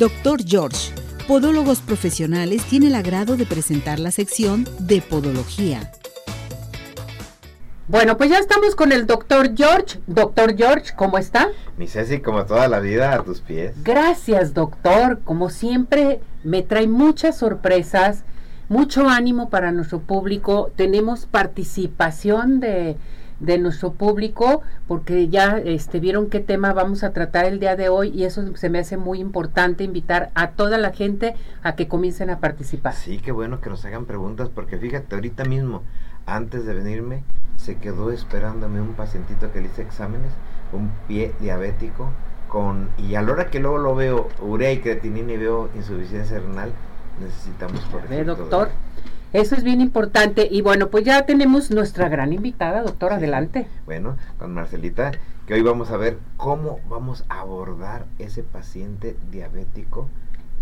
Doctor George, Podólogos Profesionales, tiene el agrado de presentar la sección de Podología. Bueno, pues ya estamos con el doctor George. Doctor George, ¿cómo está? Mi Ceci, como toda la vida, a tus pies. Gracias, doctor. Como siempre, me trae muchas sorpresas, mucho ánimo para nuestro público. Tenemos participación de, de nuestro público porque ya este, vieron qué tema vamos a tratar el día de hoy y eso se me hace muy importante invitar a toda la gente a que comiencen a participar. Sí, qué bueno que nos hagan preguntas porque fíjate, ahorita mismo, antes de venirme, se quedó esperándome un pacientito que le hice exámenes, un pie diabético, con y a la hora que luego lo veo urea y creatinina y veo insuficiencia renal, necesitamos corregir. doctor, eso es bien importante. Y bueno, pues ya tenemos nuestra gran invitada, doctor, adelante. Bueno, con Marcelita, que hoy vamos a ver cómo vamos a abordar ese paciente diabético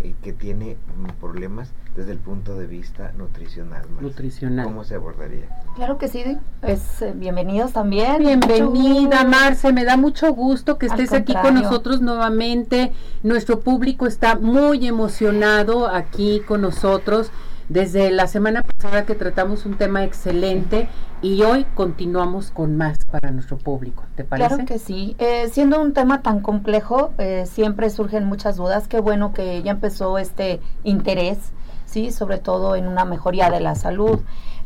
eh, que tiene mm, problemas desde el punto de vista nutricional. Nutricional. ¿Cómo se abordaría? Claro que sí, pues eh, bienvenidos también. Bienvenida Marce, me da mucho gusto que estés aquí con nosotros nuevamente. Nuestro público está muy emocionado aquí con nosotros desde la semana pasada que tratamos un tema excelente y hoy continuamos con más para nuestro público. ¿Te parece? Claro que sí. Eh, siendo un tema tan complejo, eh, siempre surgen muchas dudas. Qué bueno que ya empezó este interés, sí, sobre todo en una mejoría de la salud.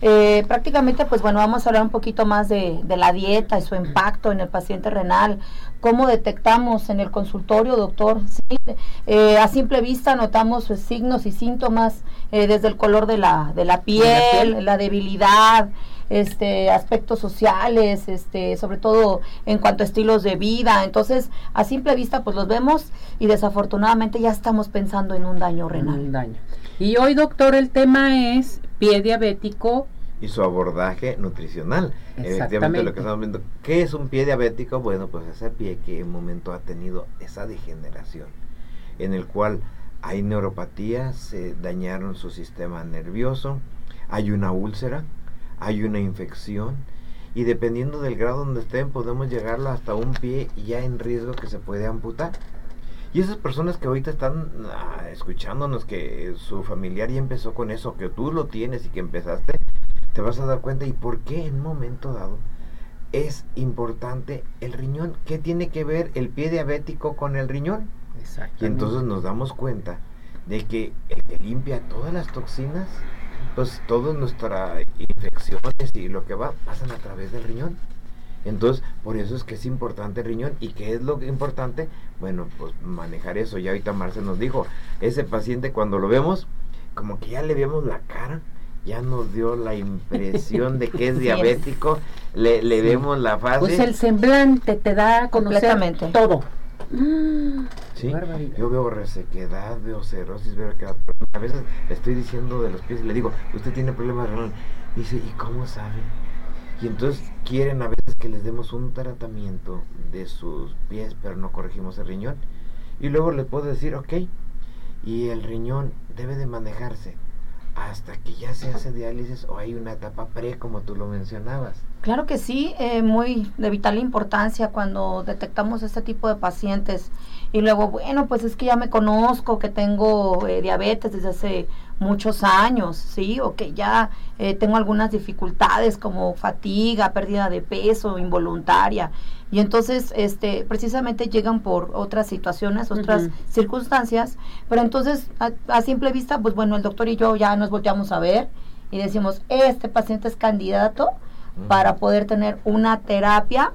Eh, prácticamente, pues bueno, vamos a hablar un poquito más de, de, la dieta y su impacto en el paciente renal. ¿Cómo detectamos en el consultorio, doctor? ¿Sí? Eh, a simple vista notamos pues, signos y síntomas eh, desde el color de la, de la piel, la debilidad, este, aspectos sociales, este, sobre todo en cuanto a estilos de vida. Entonces, a simple vista, pues los vemos y desafortunadamente ya estamos pensando en un daño renal. Un daño. Y hoy, doctor, el tema es pie diabético y su abordaje nutricional. Efectivamente, lo que estamos viendo, ¿qué es un pie diabético? Bueno, pues ese pie que en un momento ha tenido esa degeneración, en el cual hay neuropatía, se dañaron su sistema nervioso, hay una úlcera, hay una infección, y dependiendo del grado donde estén, podemos llegarlo hasta un pie ya en riesgo que se puede amputar. Y esas personas que ahorita están ah, escuchándonos que su familiar ya empezó con eso, que tú lo tienes y que empezaste, te vas a dar cuenta y por qué en un momento dado es importante el riñón. ¿Qué tiene que ver el pie diabético con el riñón? Y entonces nos damos cuenta de que el que limpia todas las toxinas, pues todas nuestras infecciones y lo que va pasan a través del riñón. Entonces, por eso es que es importante el riñón. ¿Y qué es lo que importante? Bueno, pues manejar eso. Ya ahorita Marce nos dijo, ese paciente cuando lo vemos, como que ya le vemos la cara, ya nos dio la impresión de que es diabético, le, le vemos la fase. Pues el semblante te da completamente todo. Sí, yo veo resequedad, veo cirrosis, veo que a veces le estoy diciendo de los pies y le digo, usted tiene problemas renal. Dice, ¿y cómo sabe? Y entonces quieren a veces que les demos un tratamiento de sus pies, pero no corregimos el riñón. Y luego les puedo decir, ok, y el riñón debe de manejarse hasta que ya se hace diálisis o hay una etapa pre, como tú lo mencionabas. Claro que sí, eh, muy de vital importancia cuando detectamos este tipo de pacientes. Y luego, bueno, pues es que ya me conozco que tengo eh, diabetes desde hace muchos años, ¿sí? O que ya eh, tengo algunas dificultades como fatiga, pérdida de peso involuntaria. Y entonces, este, precisamente llegan por otras situaciones, otras circunstancias. Pero entonces, a, simple vista, pues bueno, el doctor y yo ya nos volteamos a ver y decimos, este paciente es candidato para poder tener una terapia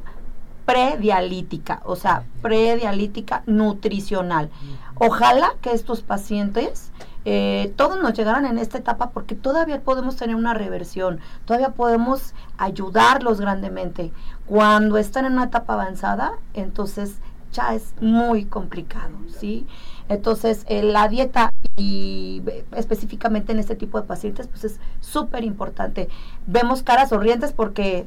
predialítica, o sea, predialítica nutricional. Ojalá que estos pacientes eh, todos nos llegaran en esta etapa porque todavía podemos tener una reversión, todavía podemos ayudarlos grandemente. Cuando están en una etapa avanzada, entonces ya es muy complicado, ¿sí? Entonces, eh, la dieta y específicamente en este tipo de pacientes, pues es súper importante. Vemos caras sonrientes porque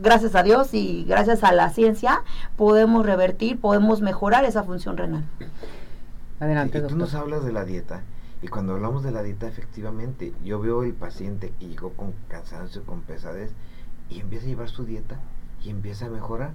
gracias a Dios y gracias a la ciencia podemos revertir, podemos mejorar esa función renal. Adelante. Y tú nos hablas de la dieta y cuando hablamos de la dieta, efectivamente, yo veo el paciente que llegó con cansancio, con pesadez y empieza a llevar su dieta y empieza a mejorar.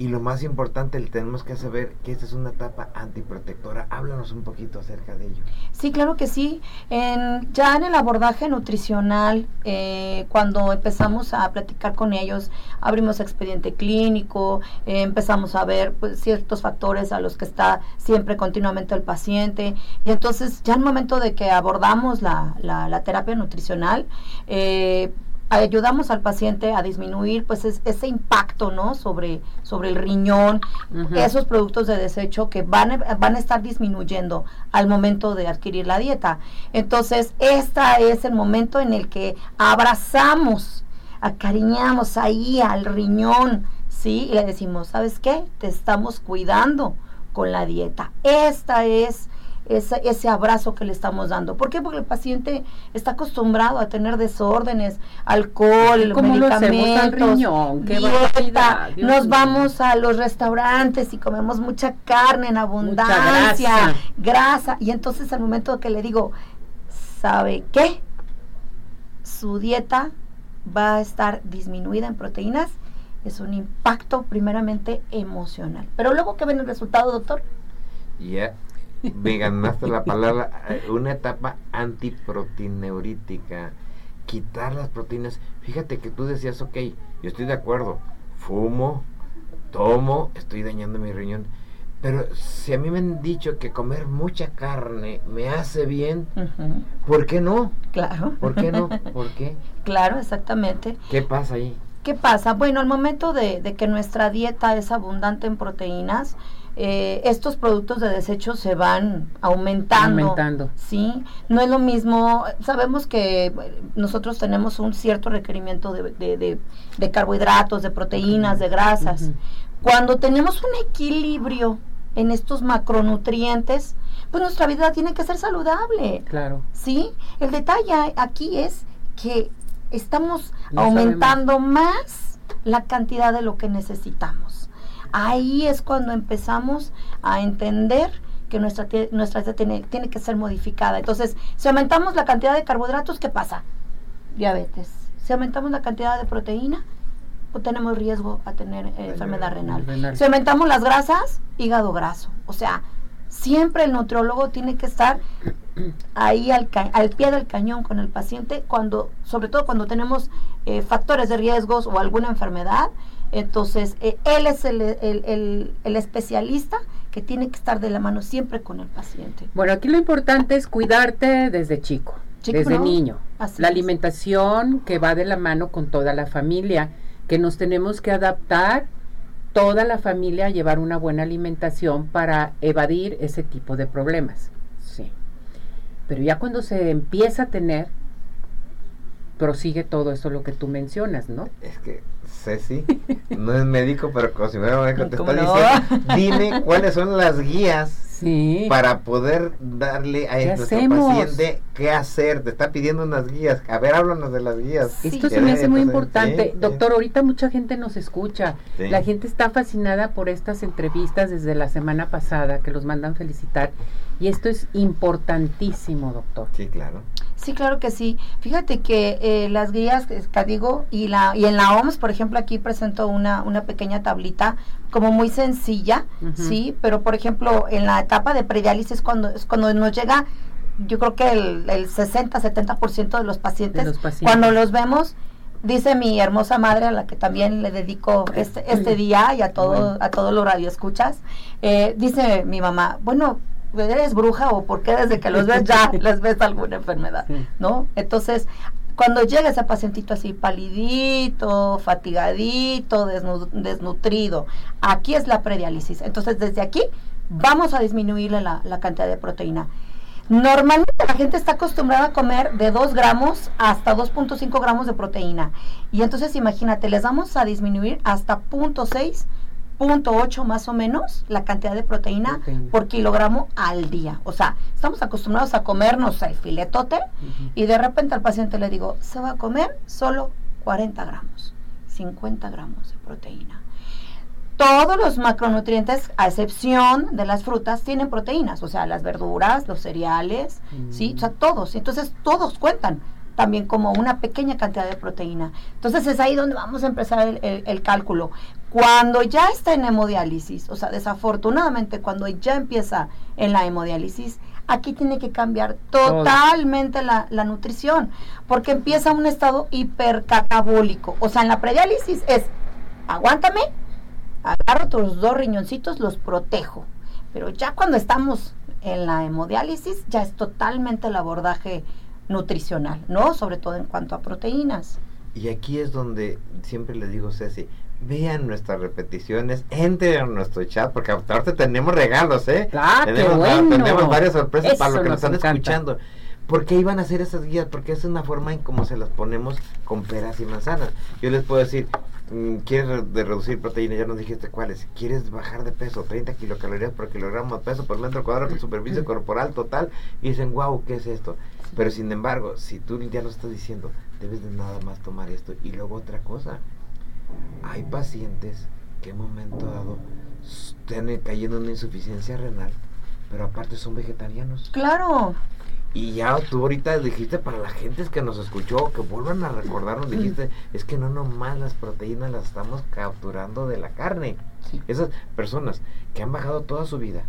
Y lo más importante, tenemos que saber que esta es una etapa antiprotectora. Háblanos un poquito acerca de ello. Sí, claro que sí. En, ya en el abordaje nutricional, eh, cuando empezamos a platicar con ellos, abrimos expediente clínico, eh, empezamos a ver pues, ciertos factores a los que está siempre continuamente el paciente. Y entonces, ya en el momento de que abordamos la, la, la terapia nutricional, eh, ayudamos al paciente a disminuir pues ese impacto no sobre sobre el riñón esos productos de desecho que van a, van a estar disminuyendo al momento de adquirir la dieta. Entonces este es el momento en el que abrazamos acariñamos ahí al riñón sí y le decimos sabes qué te estamos cuidando con la dieta. Esta es ese, ese abrazo que le estamos dando. ¿Por qué? Porque el paciente está acostumbrado a tener desórdenes, alcohol, medicamentos, riñón? dieta, nos vamos a los restaurantes y comemos mucha carne en abundancia, grasa. y entonces al momento que le digo, ¿sabe qué? Su dieta va a estar disminuida en proteínas, es un impacto primeramente emocional. Pero luego, ¿qué ven el resultado, doctor? Ya, me ganaste la palabra, eh, una etapa antiproteineurítica, quitar las proteínas. Fíjate que tú decías, ok, yo estoy de acuerdo, fumo, tomo, estoy dañando mi riñón. Pero si a mí me han dicho que comer mucha carne me hace bien, ¿por qué no? Claro. ¿Por qué no? ¿Por qué? Claro, exactamente. ¿Qué pasa ahí? ¿Qué pasa? Bueno, al momento de, de que nuestra dieta es abundante en proteínas, eh, estos productos de desecho se van aumentando, aumentando. Sí, no es lo mismo, sabemos que nosotros tenemos un cierto requerimiento de, de, carbohidratos, de proteínas, de grasas. Cuando tenemos un equilibrio en estos macronutrientes, pues nuestra vida tiene que ser saludable. Claro. Sí, el detalle aquí es que estamos aumentando más la cantidad de lo que necesitamos. Ahí es cuando empezamos a entender que nuestra, nuestra dieta tiene, tiene que ser modificada. Entonces, si aumentamos la cantidad de carbohidratos, ¿qué pasa? Diabetes. Si aumentamos la cantidad de proteína, pues tenemos riesgo a tener eh, enfermedad renal. Si aumentamos las grasas, hígado graso. O sea, siempre el nutriólogo tiene que estar ahí al, al, pie del cañón con el paciente, cuando, sobre todo cuando tenemos eh, factores de riesgos o alguna enfermedad entonces, eh, él es el, el, el, especialista que tiene que estar de la mano siempre con el paciente. Bueno, aquí lo importante es cuidarte desde chico, desde niño. la alimentación que va de la mano con toda la familia, que nos tenemos que adaptar toda la familia a llevar una buena alimentación para evadir ese tipo de problemas. Sí. Pero ya cuando se empieza a tener, prosigue todo eso lo que tú mencionas, ¿no? Es que Ceci no es médico, pero como si fuera médico te está diciendo, dime cuáles son las guías para poder darle a nuestro paciente qué hacer. Te está pidiendo unas guías. A ver, háblanos de las guías. Esto se me hace muy importante. Doctor, ahorita mucha gente nos escucha. La gente está fascinada por estas entrevistas desde la semana pasada, que los mandan felicitar. Y esto es importantísimo, doctor. Sí, claro. Sí, claro que sí. Fíjate que eh, las guías que digo y la y en la OMS, por ejemplo, aquí presento una una pequeña tablita como muy sencilla, sí, pero por ejemplo en la etapa de prediálisis cuando es cuando nos llega, yo creo que el, el 60, 70% de los pacientes, de los pacientes, cuando los vemos dice mi hermosa madre a la que también le dedico este, este día y a todo a todos los radioescuchas eh, dice mi mamá bueno eres bruja o porque desde que los ves ya les ves alguna enfermedad, ¿no? Entonces, cuando llega ese pacientito así palidito, fatigadito, desnutrido, aquí es la prediálisis. Entonces, desde aquí vamos a disminuirle la, la cantidad de proteína. Normalmente la gente está acostumbrada a comer de 2 gramos hasta 2.5 gramos de proteína. Y entonces imagínate, les vamos a disminuir hasta 0.6 ocho más o menos la cantidad de proteína, por kilogramo al día. O sea, estamos acostumbrados a comernos el filetote y de repente al paciente le digo, se va a comer solo 40 gramos, 50 gramos de proteína. Todos los macronutrientes, a excepción de las frutas, tienen proteínas, o sea, las verduras, los cereales, ¿sí? O sea, todos. Entonces, todos cuentan también como una pequeña cantidad de proteína. Entonces es ahí donde vamos a empezar el, cálculo. Cuando ya está en hemodiálisis, o sea, desafortunadamente cuando ya empieza en la hemodiálisis, aquí tiene que cambiar totalmente la, la, nutrición, porque empieza un estado hipercatabólico. O sea, en la prediálisis es, aguántame, agarro tus dos riñoncitos, los protejo. Pero ya cuando estamos en la hemodiálisis, ya es totalmente el abordaje nutricional, ¿no? Sobre todo en cuanto a proteínas. Y aquí es donde siempre le digo, Ceci, vean nuestras repeticiones, entren a nuestro chat, porque ahorita tenemos regalos, ¿eh? Ah, tenemos, bueno. tenemos varias sorpresas para los que nos están escuchando. ¿Por qué iban a hacer esas guías? Porque es una forma en cómo se las ponemos con peras y manzanas. Yo les puedo decir, mm, ¿quieres de reducir proteínas? Ya nos dijiste cuáles. ¿Quieres bajar de peso? 30 kilocalorías por kilogramo de peso por metro cuadrado de superficie corporal total. Y dicen, wow, ¿qué es esto? Pero sin embargo, si tú ya lo estás diciendo, debes de nada más tomar esto. Y luego otra cosa, hay pacientes que en momento dado están cayendo en una insuficiencia renal, pero aparte son vegetarianos. Claro. Y ya tú ahorita dijiste para la gente que nos escuchó, que vuelvan a recordarnos, dijiste, es que no nomás las proteínas las estamos capturando de la carne. Esas personas que han bajado toda su vida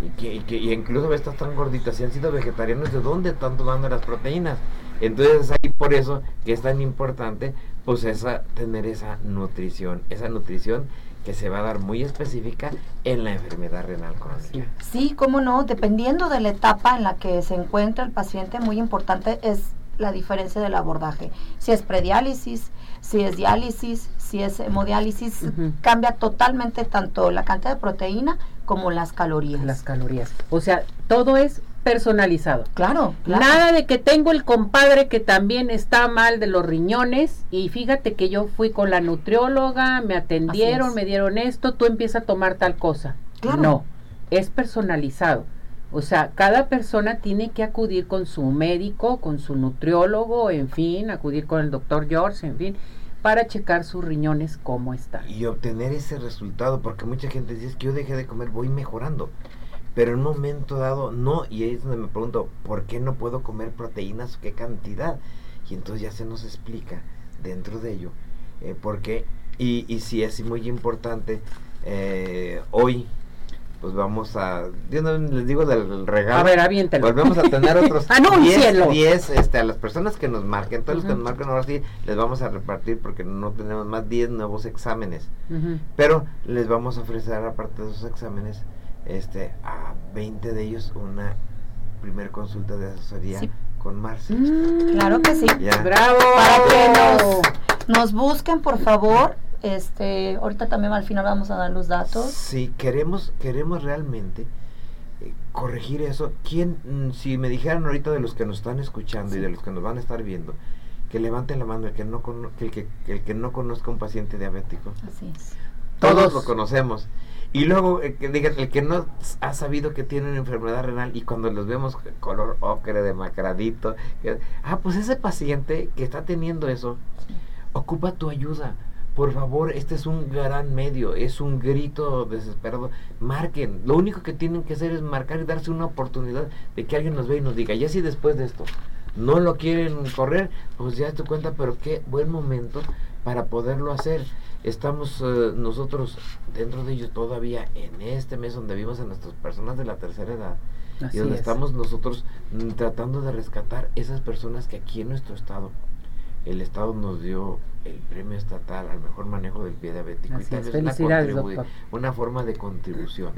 y que, y que y incluso estas tan gorditas y han sido vegetarianos, ¿de dónde están tomando las proteínas? Entonces ahí por eso que es tan importante pues esa, tener esa nutrición, esa nutrición que se va a dar muy específica en la enfermedad renal crónica. Sí, cómo no, dependiendo de la etapa en la que se encuentra el paciente, muy importante es la diferencia del abordaje. Si es prediálisis, si es diálisis, si es hemodiálisis, cambia totalmente tanto la cantidad de proteína como las calorías. Las calorías. O sea, todo es personalizado. Claro, Nada de que tengo el compadre que también está mal de los riñones y fíjate que yo fui con la nutrióloga, me atendieron, me dieron esto, tú empiezas a tomar tal cosa. No, es personalizado. O sea, cada persona tiene que acudir con su médico, con su nutriólogo, en fin, acudir con el doctor George, en fin, para checar sus riñones cómo están. Y obtener ese resultado, porque mucha gente dice, que yo dejé de comer, voy mejorando pero en un momento dado no, y ahí es donde me pregunto, ¿por qué no puedo comer proteínas? ¿Qué cantidad? Y entonces ya se nos explica dentro de ello, eh, por qué, y, y si es muy importante, eh, hoy pues vamos a, yo no les digo del regalo. A ver, aviéntelo. Volvemos a tener otros 10, 10, este, a las personas que nos marquen, todos los que nos marquen ahora sí, les vamos a repartir porque no tenemos más 10 nuevos exámenes. Pero les vamos a ofrecer aparte de esos exámenes, este, a 20 de ellos una primer consulta de asesoría con Marce. Mm, claro que sí. Bravo. Para que nos, busquen, por favor. Este, ahorita también al final vamos a dar los datos. Sí, queremos, queremos realmente eh, corregir eso. ¿Quién, mm, si me dijeran ahorita de los que nos están escuchando y de los que nos van a estar viendo, que levanten la mano el que no, el que, el que no conozca un paciente diabético? Así es. Todos lo conocemos. Y luego, eh, que digan, el que no ha sabido que tiene una enfermedad renal y cuando los vemos color ocre, demacradito, ah, pues ese paciente que está teniendo eso, ocupa tu ayuda. Por favor, este es un gran medio, es un grito desesperado. Marquen, lo único que tienen que hacer es marcar y darse una oportunidad de que alguien nos vea y nos diga, ya si después de esto no lo quieren correr, pues ya te cuenta, pero qué buen momento para poderlo hacer estamos eh, nosotros dentro de ellos todavía en este mes donde vivimos a nuestras personas de la tercera edad y donde estamos nosotros mm, tratando de rescatar esas personas que aquí en nuestro estado el estado nos dio el premio estatal al mejor manejo del pie diabético y tal una, una forma de contribución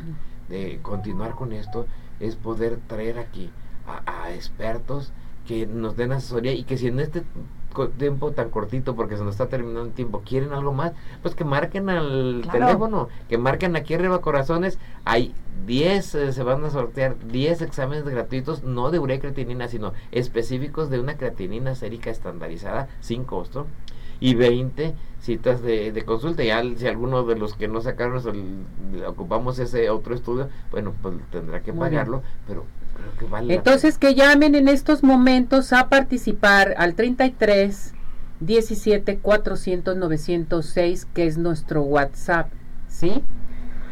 de continuar con esto es poder traer aquí a, a expertos que nos den asesoría y que si en este tiempo tan cortito porque se nos está terminando el tiempo, quieren algo más, pues que marquen al teléfono, que marquen aquí arriba corazones, hay 10, eh, se van a sortear 10 exámenes gratuitos, no de urea creatinina, sino específicos de una creatinina sérica estandarizada sin costo y 20 citas de, de consulta. Ya si alguno de los que no sacaron, ocupamos ese otro estudio, bueno, pues tendrá que pagarlo, pero entonces que llamen en estos momentos a participar al 33 17 400 906 que es nuestro WhatsApp, ¿sí?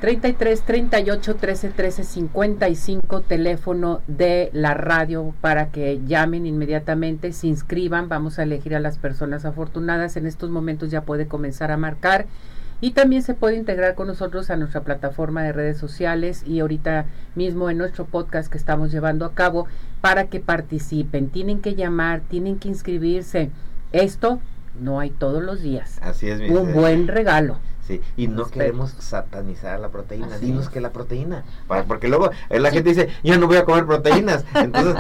33 38 13 13 55 teléfono de la radio para que llamen inmediatamente, se inscriban, vamos a elegir a las personas afortunadas, en estos momentos ya puede comenzar a marcar y también se puede integrar con nosotros a nuestra plataforma de redes sociales y ahorita mismo en nuestro podcast que estamos llevando a cabo para que participen. Tienen que llamar, tienen que inscribirse. Esto no hay todos los días. Así es, Un buen regalo. Sí, y no queremos satanizar la proteína. Dinos que la proteína. porque luego eh, la gente dice, yo no voy a comer proteínas. Entonces,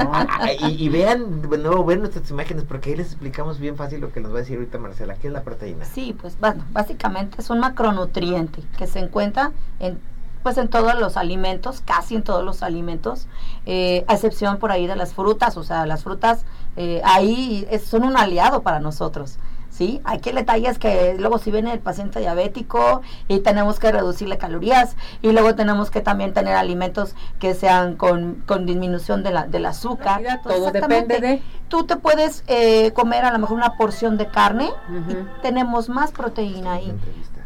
y, vean de nuevo, ven nuestras imágenes, porque ahí les explicamos bien fácil lo que nos va a decir ahorita Marcela. ¿Qué es la proteína? Sí, pues bueno, básicamente es un macronutriente que se encuentra en pues en todos los alimentos, casi en todos los alimentos, eh, a excepción por ahí de las frutas, o sea, las frutas eh, ahí son un aliado para nosotros. ¿Sí? Aquí el detalle es que luego si viene el paciente diabético y tenemos que reducirle calorías y luego tenemos que también tener alimentos que sean con, disminución de la, del azúcar. todo depende de... Tú te puedes eh, comer a lo mejor una porción de carne y tenemos más proteína ahí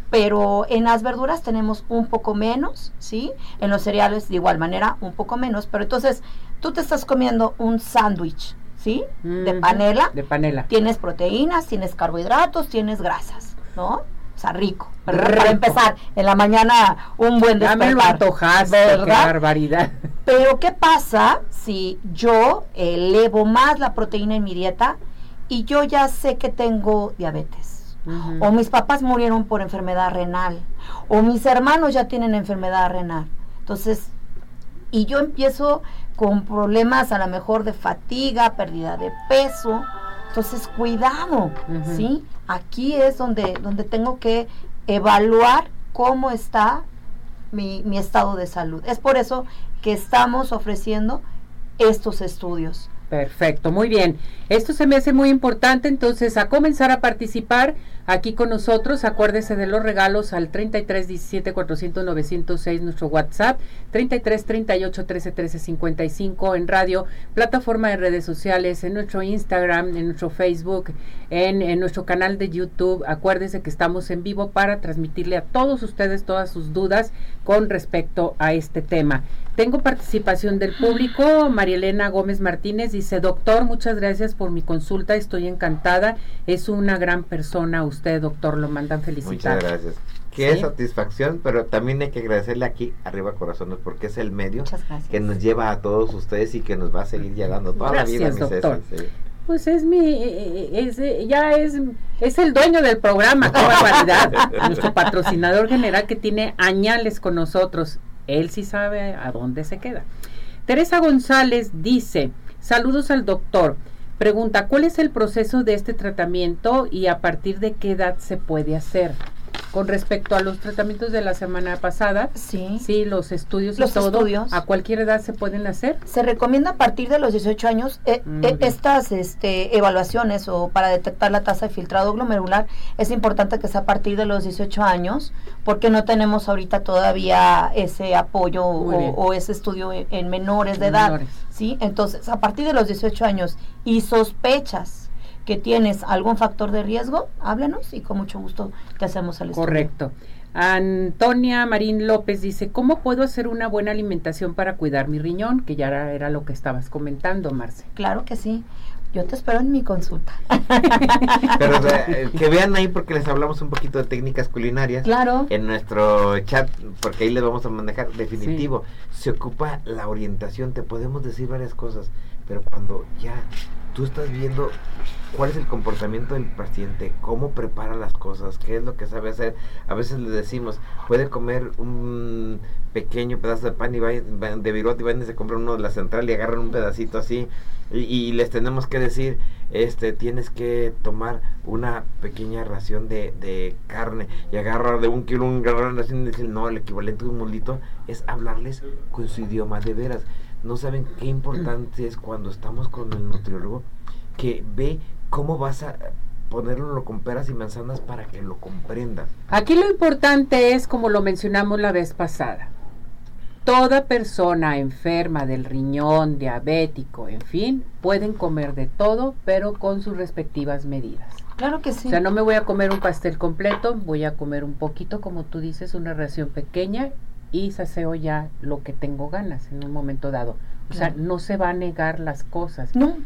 pero en las verduras tenemos un poco menos, ¿sí? En los cereales de igual manera un poco menos, pero entonces tú te estás comiendo un sándwich, ¿sí? De panela. De panela. Tienes proteínas, tienes carbohidratos, tienes grasas, ¿no? O sea, rico. Para empezar, en la mañana un buen despertar. Ya me lo antojaste, ¿verdad? qué barbaridad. Pero ¿qué pasa si yo elevo más la proteína en mi dieta y yo ya sé que tengo diabetes? O mis papás murieron por enfermedad renal. O mis hermanos ya tienen enfermedad renal. Entonces, y yo empiezo con problemas a lo mejor de fatiga, pérdida de peso. Entonces, cuidado, ¿sí? Aquí es donde, donde tengo que evaluar cómo está mi, mi estado de salud. Es por eso que estamos ofreciendo estos estudios. Perfecto, muy bien. Esto se me hace muy importante, entonces a comenzar a participar aquí con nosotros. Acuérdese de los regalos al 33 17 400 906 nuestro WhatsApp, 33 38 13 13 55 en radio, plataforma de redes sociales, en nuestro Instagram, en nuestro Facebook, en, en nuestro canal de YouTube. Acuérdese que estamos en vivo para transmitirle a todos ustedes todas sus dudas con respecto a este tema. Tengo participación del público. María Elena Gómez Martínez dice, doctor, muchas gracias por mi consulta, estoy encantada. Es una gran persona usted, doctor, lo mandan felicitar. Muchas gracias. Qué satisfacción, pero también hay que agradecerle aquí arriba corazones porque es el medio que nos lleva a todos ustedes y que nos va a seguir llegando toda la vida, doctor. Pues es mi, eh, eh, es, eh, ya es, es el dueño del programa, qué barbaridad. Nuestro patrocinador general que tiene añales con nosotros. Él sí sabe a dónde se queda. Teresa González dice, saludos al doctor. Pregunta, ¿cuál es el proceso de este tratamiento y a partir de qué edad se puede hacer? Con respecto a los tratamientos de la semana pasada, sí, sí los estudios y todo, estudios. ¿a cualquier edad se pueden hacer? Se recomienda a partir de los 18 años eh, eh, estas este, evaluaciones o para detectar la tasa de filtrado glomerular, es importante que sea a partir de los 18 años porque no tenemos ahorita todavía ese apoyo o, ese estudio en, menores de edad, ¿sí? Entonces, a partir de los 18 años y sospechas que tienes algún factor de riesgo, háblanos y con mucho gusto te hacemos el estudio. Correcto. Antonia Marín López dice, ¿cómo puedo hacer una buena alimentación para cuidar mi riñón? Que ya era, lo que estabas comentando, Marce. Claro que sí. Yo te espero en mi consulta. Pero eh, que vean ahí porque les hablamos un poquito de técnicas culinarias. Claro. En nuestro chat, porque ahí les vamos a manejar. Definitivo, se ocupa la orientación, te podemos decir varias cosas, pero cuando ya tú estás viendo cuál es el comportamiento del paciente, cómo prepara las cosas, qué es lo que sabe hacer. A veces le decimos, puede comer un pequeño pedazo de pan y va, de virote y van y se compran uno de la central y agarran un pedacito así y, les tenemos que decir, este, tienes que tomar una pequeña ración de, de carne y agarrar de un kilo un gran ración y decir, no, el equivalente de un molito es hablarles con su idioma de veras. No saben qué importante es cuando estamos con el nutriólogo que ve cómo vas a ponerlo con peras y manzanas para que lo comprendan. Aquí lo importante es, como lo mencionamos la vez pasada, toda persona enferma del riñón, diabético, en fin, pueden comer de todo, pero con sus respectivas medidas. Claro que sí. O sea, no me voy a comer un pastel completo, voy a comer un poquito, como tú dices, una ración pequeña y saseo ya lo que tengo ganas en un momento dado. O sea, no se va a negar las cosas. No.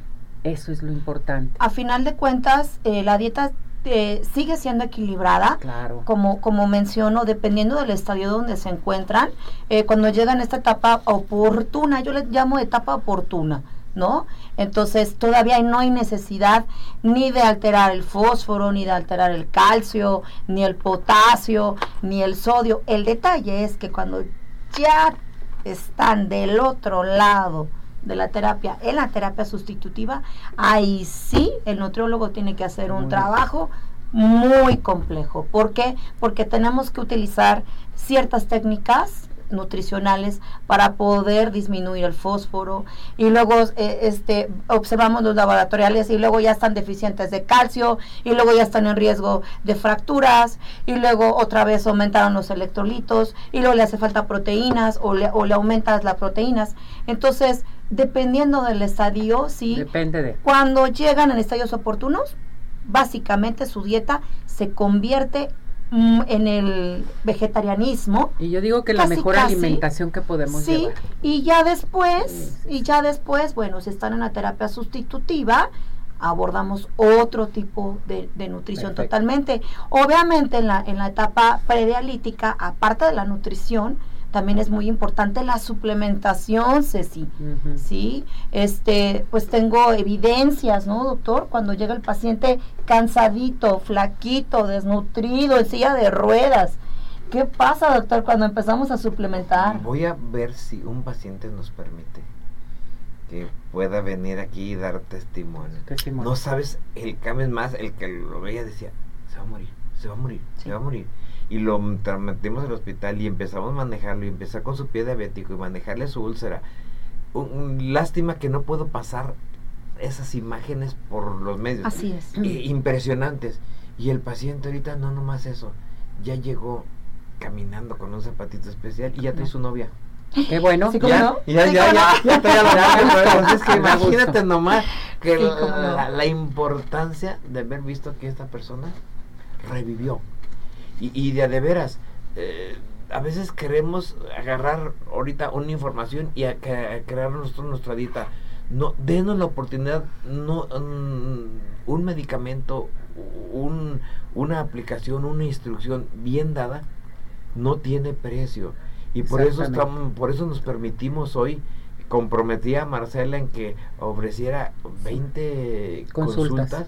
Eso es lo importante. A final de cuentas, eh, la dieta eh, sigue siendo equilibrada. Claro. Como, como menciono, dependiendo del estadio donde se encuentran, eh, cuando llegan a esta etapa oportuna, yo le llamo etapa oportuna, ¿no? Entonces todavía no hay necesidad ni de alterar el fósforo, ni de alterar el calcio, ni el potasio, ni el sodio. El detalle es que cuando ya están del otro lado de la terapia en la terapia sustitutiva, ahí sí el nutriólogo tiene que hacer un trabajo muy complejo. ¿Por qué? Porque tenemos que utilizar ciertas técnicas nutricionales para poder disminuir el fósforo. Y luego eh, este observamos los laboratoriales y luego ya están deficientes de calcio y luego ya están en riesgo de fracturas y luego otra vez aumentaron los electrolitos y luego le hace falta proteínas o le, o le aumentas las proteínas. Entonces dependiendo del estadio sí depende de. Cuando llegan en estadios oportunos básicamente su dieta se convierte Mm, en el vegetarianismo. Y yo digo que la mejor alimentación que podemos sí, Y ya después, y ya después, bueno, si están en la terapia sustitutiva, abordamos otro tipo de, nutrición totalmente. Obviamente en la, en la etapa predialítica, aparte de la nutrición, también es muy importante la suplementación, Ceci, ¿sí? Este, pues tengo evidencias, ¿no, doctor? Cuando llega el paciente cansadito, flaquito, desnutrido, en silla de ruedas. ¿Qué pasa, doctor, cuando empezamos a suplementar? Voy a ver si un paciente nos permite que pueda venir aquí y dar testimonio. No sabes, el cambio es más, el que lo veía decía, se va a morir, se va a morir, se va a morir y lo metimos al hospital y empezamos a manejarlo y empezar con su pie diabético y manejarle su úlcera. lástima que no puedo pasar esas imágenes por los medios. Así es. impresionantes. Y el paciente ahorita no nomás eso, ya llegó caminando con un zapatito especial y ya trae su novia. Qué bueno. ¿Sí, ya, ya, ya, ya, Entonces, que imagínate nomás que la, la, importancia de haber visto que esta persona revivió. Y, y de, de veras, eh, a veces queremos agarrar ahorita una información y a, crear nosotros nuestra dieta. No, denos la oportunidad, no, mm, un medicamento, un, una aplicación, una instrucción bien dada, no tiene precio. Y por eso estamos, por eso nos permitimos hoy comprometí a Marcela en que ofreciera 20 consultas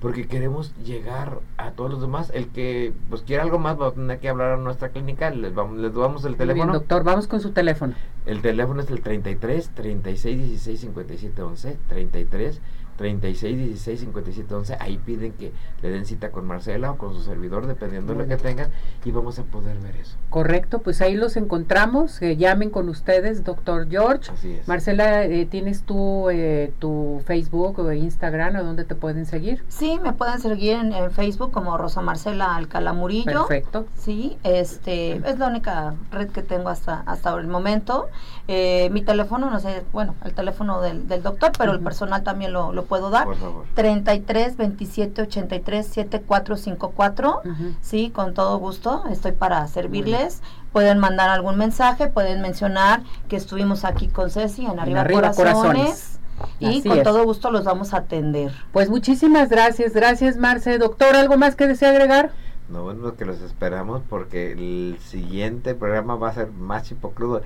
porque queremos llegar a todos los demás. El que pues quiera algo más va a tener que hablar a nuestra clínica, les vamos, les damos el teléfono. doctor, vamos con su teléfono. El teléfono es el 33 36 16 57 11, 33 36 16 57 11. Ahí piden que le den cita con Marcela o con su servidor, dependiendo de lo que tengan, y vamos a poder ver eso. Correcto, pues ahí los encontramos. Eh, llamen con ustedes, doctor George. Así es. Marcela, eh, ¿tienes tú eh, tu Facebook o Instagram o dónde te pueden seguir? Sí, me pueden seguir en, Facebook como Rosa Marcela Alcala Murillo. Perfecto. Sí, este es la única red que tengo hasta hasta el momento. Mi teléfono, no sé, bueno, el teléfono del, doctor, pero el personal también lo, lo puedo dar. 33 27 83 7454. Sí, con todo gusto. Estoy para servirles. Pueden mandar algún mensaje, pueden mencionar que estuvimos aquí con Ceci en Arriba, Corazones. Y con todo gusto los vamos a atender. Pues muchísimas gracias, gracias Marce. Doctor, ¿algo más que desea agregar? No, bueno, que los esperamos porque el siguiente programa va a ser más chipocludo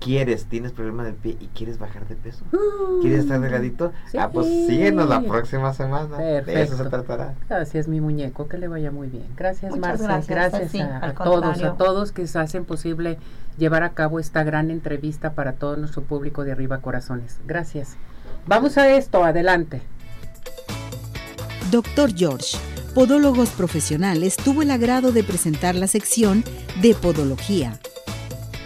quieres, tienes problema del pie y quieres bajar de peso, quieres estar delgadito, ah, pues síguenos la próxima semana. De eso se tratará. Gracias, mi muñeco, que le vaya muy bien. Gracias, Marcia. Gracias, a, todos, a todos que hacen posible llevar a cabo esta gran entrevista para todo nuestro público de Arriba Corazones. Gracias. Vamos a esto, adelante. Doctor George, Podólogos Profesionales, tuvo el agrado de presentar la sección de Podología